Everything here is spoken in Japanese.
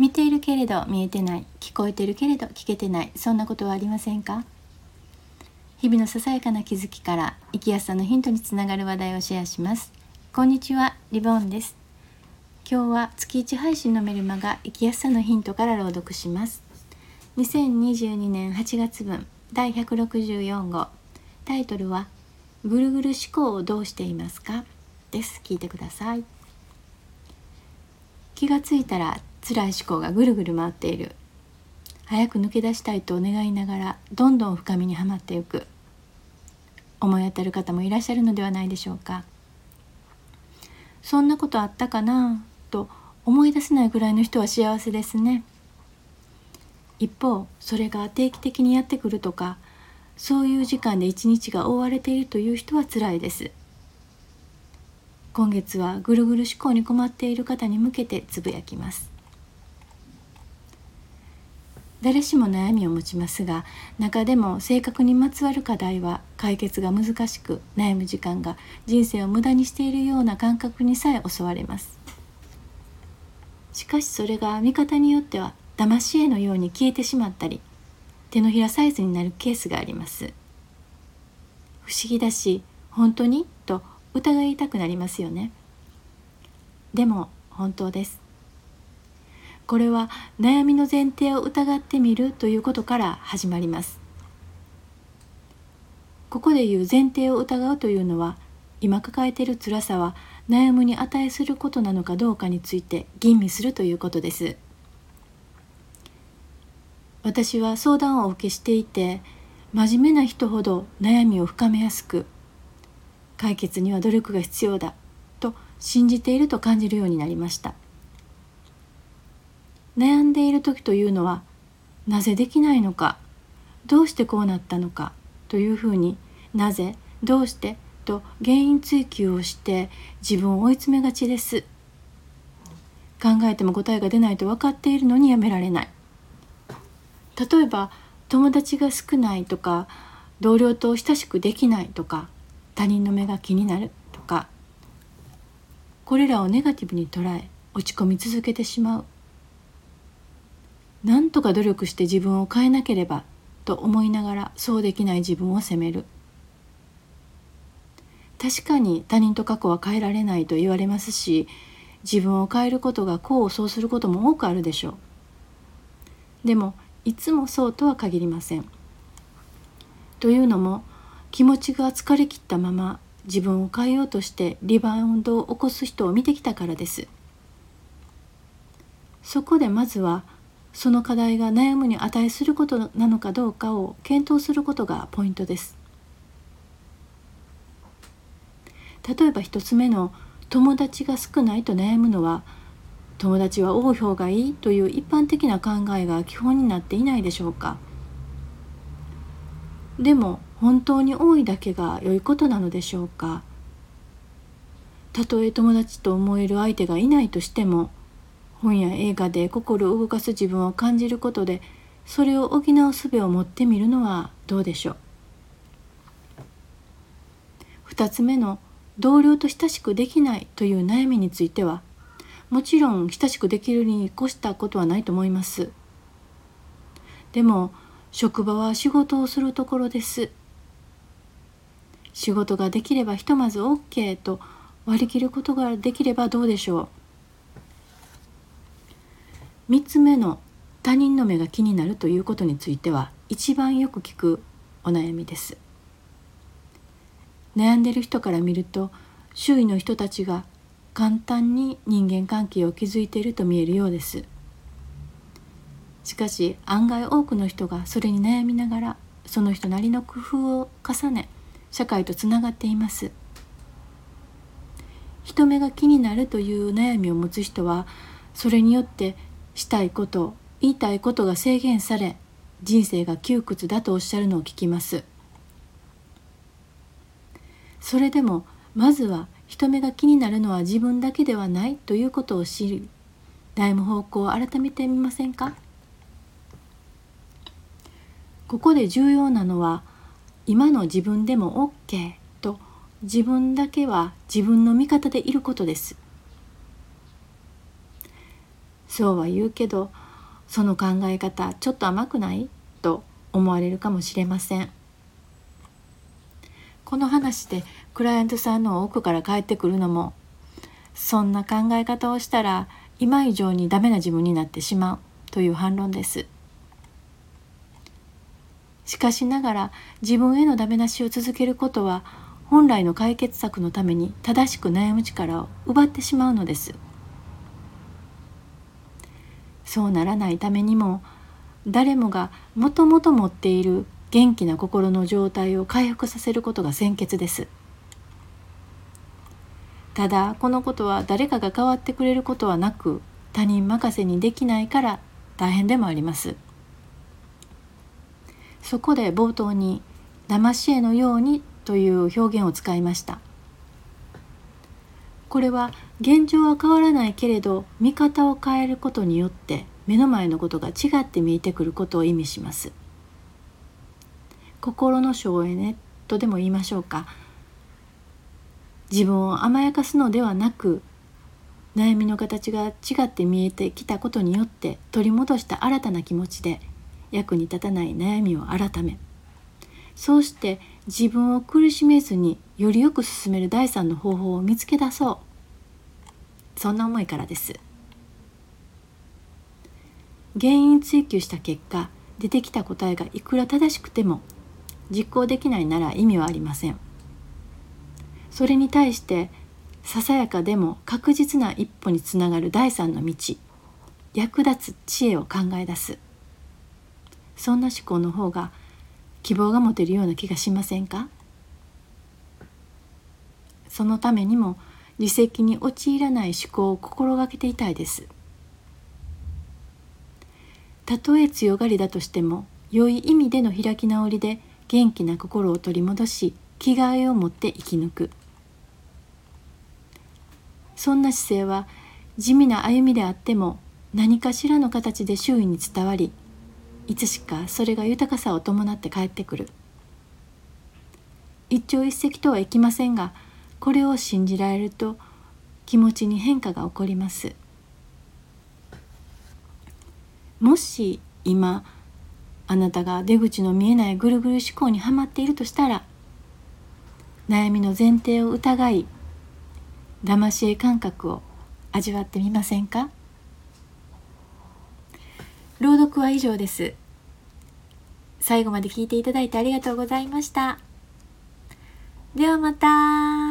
見ているけれど見えてない聞こえてるけれど聞けてないそんなことはありませんか？日々のささやかな気づきから生きやすさのヒントにつながる話題をシェアします。こんにちはリボンです。今日は月1配信のメルマガ生きやすさのヒントから朗読します。2022年8月分第164号。タイトルはぐるぐる思考をどうしていますか？です。聞いてください。気がついたら辛い思考がぐるぐる回っている。早く抜け出したいと願いながらどんどん深みにはまっていく。思い当たる方もいらっしゃるのではないでしょうか。そんなことあったかな？と思い出せないぐらいの人は幸せですね。一方それが定期的にやってくるとかそういう時間で一日が覆われているという人は辛いです。今月はぐるぐる思考に困っている方に向けてつぶやきます。誰しも悩みを持ちますが中でも性格にまつわる課題は解決が難しく悩む時間が人生を無駄にしているような感覚にさえ襲われます。しかしそれが見方によっては騙し絵のように消えてしまったり手のひらサイズになるケースがあります。不思議だし本当に？と疑いたくなりますよね。でも本当です。これは悩みの前提を疑ってみるということから始まります。ここで言う前提を疑うというのは今抱えている辛さは悩むに値することなのかどうかについて吟味するということです。私は相談をお受けしていて真面目な人ほど悩みを深めやすく解決には努力が必要だと信じていると感じるようになりました。悩んでいる時というのはなぜできないのかどうしてこうなったのかというふうになぜどうしてと原因追求をして自分を追い詰めがちです。考えても答えが出ないと分かっているのにやめられない。例えば友達が少ないとか同僚と親しくできないとか他人の目が気になるとかこれらをネガティブに捉え落ち込み続けてしまう。なんとか努力して自分を変えなければと思いながらそうできない自分を責める。確かに他人と過去は変えられないと言われますし自分を変えることが功を奏することも多くあるでしょう。でもいつもそうとは限りません。というのも気持ちが疲れきったまま自分を変えようとしてリバウンドを起こす人を見てきたからです。そこでまずはその課題が悩むに値することなのかどうかを検討することがポイントです。例えば一つ目の友達が少ないと悩むのは友達は多い方がいいという一般的な考えが基本になっていないでしょうか。でも本当に多いだけが良いことなのでしょうか。たとえ友達と思える相手がいないとしても本や映画で心を動かす自分を感じることでそれを補う術を持ってみるのはどうでしょう？2つ目の同僚と親しくできないという悩みについてはもちろん親しくできるに越したことはないと思います。でも職場は仕事をするところです。仕事ができればひとまず OK と割り切ることができればどうでしょう？3つ目の他人の目が気になるということについては一番よく聞くお悩みです。悩んでる人から見ると周囲の人たちが簡単に人間関係を築いていると見えるようです。しかし案外多くの人がそれに悩みながらその人なりの工夫を重ね社会とつながっています。人目が気になるという悩みを持つ人はそれによってしたいこと言いたいことが制限され人生が窮屈だとおっしゃるのを聞きます。それでもまずは人目が気になるのは自分だけではないということを知り悩む方向を改めてみませんか？ここで重要なのは今の自分でも OK と自分だけは自分の味方でいることです。そうは言うけどその考え方ちょっと甘くない？と思われるかもしれません。この話でクライアントさんの奥から帰ってくるのもそんな考え方をしたら今以上にダメな自分になってしまうという反論です。しかしながら自分へのダメ出しを続けることは本来の解決策のために正しく悩む力を奪ってしまうのです。そうならないためにも誰もがもともと持っている元気な心の状態を回復させることが先決です。ただこのことは誰かが変わってくれることはなく他人任せにできないから大変でもあります。そこで冒頭に「騙し絵のように」という表現を使いました。これは現状は変わらないけれど見方を変えることによって目の前のことが違って見えてくることを意味します。心の省エネとでも言いましょうか。自分を甘やかすのではなく悩みの形が違って見えてきたことによって取り戻した新たな気持ちで役に立たない悩みを改めそうして自分を苦しめずによりよく進める第三の方法を見つけ出そう。そんな思いからです。原因追求した結果出てきた答えがいくら正しくても実行できないなら意味はありません。それに対してささやかでも確実な一歩につながる第三の道役立つ知恵を考え出す。そんな思考の方が希望が持てるような気がしませんか？そのためにも自責に陥らない思考を心がけていたいです。たとえ強がりだとしても良い意味での開き直りで元気な心を取り戻し気概を持って生き抜く。そんな姿勢は地味な歩みであっても何かしらの形で周囲に伝わりいつしかそれが豊かさを伴って帰ってくる。一朝一夕とはいきませんがこれを信じられると気持ちに変化が起こります。もし今あなたが出口の見えないぐるぐる思考にはまっているとしたら悩みの前提を疑い騙し絵感覚を味わってみませんか？朗読は以上です。最後まで聞いていただいてありがとうございました。ではまた。